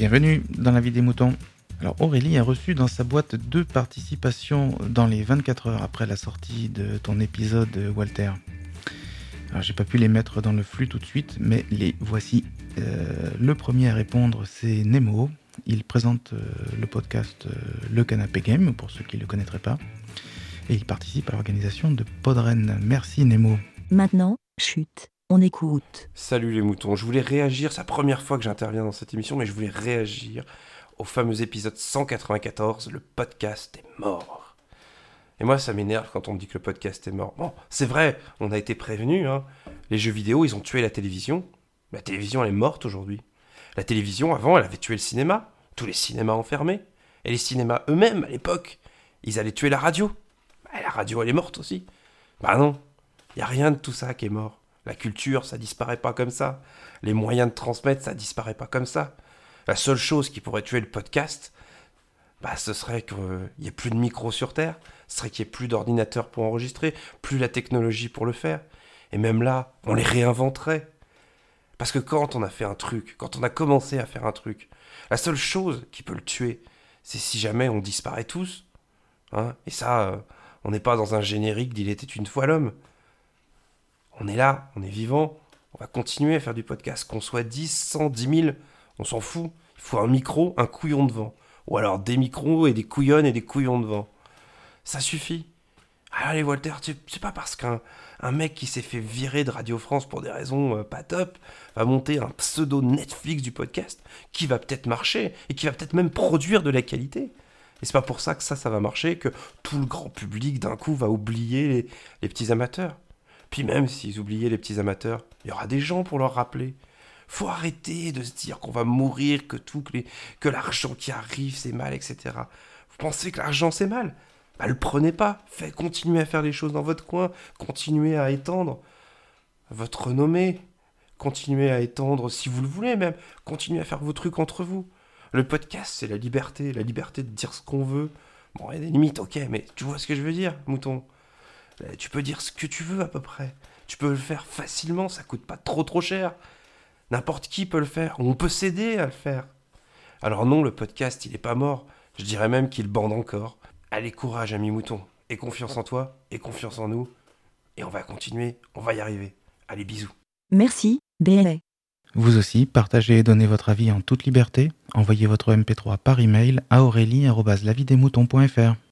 Bienvenue dans la vie des moutons. Alors Aurélie a reçu dans sa boîte deux participations dans les 24 heures après la sortie de ton épisode Walter. Alors j'ai pas pu les mettre dans le flux tout de suite, mais les voici. Euh, le premier à répondre c'est Nemo. Il présente euh, le podcast euh, Le Canapé Game pour ceux qui ne le connaîtraient pas. Et il participe à l'organisation de Podren. Merci Nemo. Maintenant, chute, on écoute. Salut les moutons, je voulais réagir, c'est la première fois que j'interviens dans cette émission, mais je voulais réagir au fameux épisode 194, le podcast est mort. Et moi, ça m'énerve quand on me dit que le podcast est mort. Bon, c'est vrai, on a été prévenu. Hein. Les jeux vidéo, ils ont tué la télévision. La télévision, elle est morte aujourd'hui. La télévision, avant, elle avait tué le cinéma. Tous les cinémas enfermés. Et les cinémas eux-mêmes, à l'époque, ils allaient tuer la radio. Bah, la radio, elle est morte aussi. Bah non, il n'y a rien de tout ça qui est mort. La culture, ça disparaît pas comme ça. Les moyens de transmettre, ça disparaît pas comme ça. La seule chose qui pourrait tuer le podcast, bah, ce serait qu'il n'y ait plus de micro sur Terre, ce serait qu'il n'y ait plus d'ordinateur pour enregistrer, plus la technologie pour le faire. Et même là, on les réinventerait. Parce que quand on a fait un truc, quand on a commencé à faire un truc, la seule chose qui peut le tuer, c'est si jamais on disparaît tous. Hein Et ça, euh, on n'est pas dans un générique d'Il était une fois l'homme. On est là, on est vivant, on va continuer à faire du podcast. Qu'on soit 10, 100, 10 000, on s'en fout. Il faut un micro, un couillon devant. Ou alors des micros et des couillonnes et des couillons devant. Ça suffit. Allez Walter, c'est pas parce qu'un un mec qui s'est fait virer de Radio France pour des raisons euh, pas top va monter un pseudo Netflix du podcast qui va peut-être marcher et qui va peut-être même produire de la qualité. Et c'est pas pour ça que ça, ça va marcher, que tout le grand public d'un coup va oublier les petits amateurs. Puis même s'ils oubliaient les petits amateurs, il y aura des gens pour leur rappeler. Faut arrêter de se dire qu'on va mourir, que tout, que, l'argent qui arrive c'est mal, etc. Vous pensez que l'argent c'est mal? Bah le prenez pas. Faites continuer à faire les choses dans votre coin, continuez à étendre votre renommée, continuez à étendre si vous le voulez même, continuez à faire vos trucs entre vous. Le podcast c'est la liberté, la liberté de dire ce qu'on veut. Bon, il y a des limites, ok, mais tu vois ce que je veux dire, mouton? Tu peux dire ce que tu veux à peu près. Tu peux le faire facilement, ça coûte pas trop trop cher. N'importe qui peut le faire, on peut s'aider à le faire. Alors non, le podcast, il est pas mort. Je dirais même qu'il bande encore. Allez, courage, ami mouton. Et confiance en toi, et confiance en nous. Et on va continuer, on va y arriver. Allez, bisous. Merci, BLA. Vous aussi, partagez et donnez votre avis en toute liberté. Envoyez votre MP3 par email à aurélie.lavidemouton.fr.